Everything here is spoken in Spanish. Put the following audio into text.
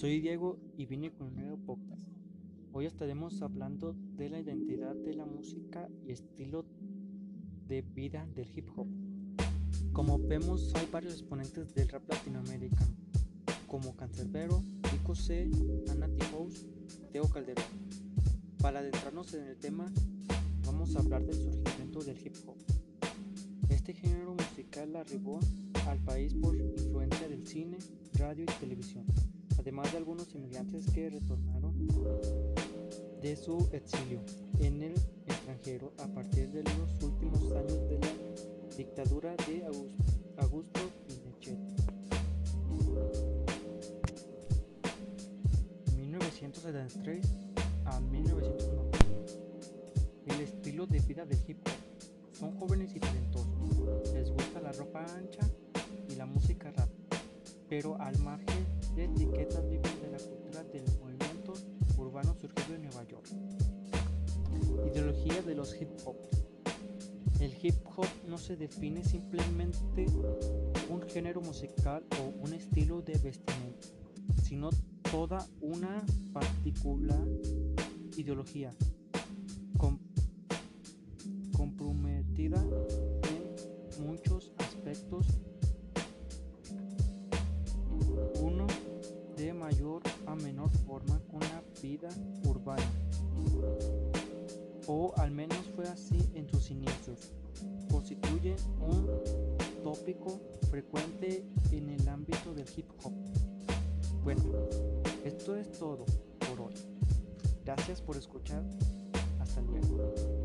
Soy Diego y vine con un nuevo podcast. Hoy estaremos hablando de la identidad de la música y estilo de vida del hip hop. Como vemos, hay varios exponentes del rap latinoamericano, como Cancerbero, Pico C, Anati House, Teo Calderón. Para adentrarnos en el tema, vamos a hablar del surgimiento del hip hop. Este género musical arribó al país por influencia del cine, radio y televisión, además de algunos inmigrantes que retornaron de su exilio en el extranjero a partir de los últimos años de la dictadura de Augusto Pinochet. 1973 a 1990. El estilo de vida del hip hop. Son jóvenes y talentosos. Les gusta la ropa ancha y la música rap. Pero al margen de etiquetas viven de la cultura del movimiento urbano surgido en Nueva York. Ideología de los hip hop. El hip hop no se define simplemente un género musical o un estilo de vestimenta, sino toda una particular ideología urbana o al menos fue así en sus inicios, constituye un tópico frecuente en el ámbito del hip hop. Bueno, esto es todo por hoy. Gracias por escuchar. Hasta luego.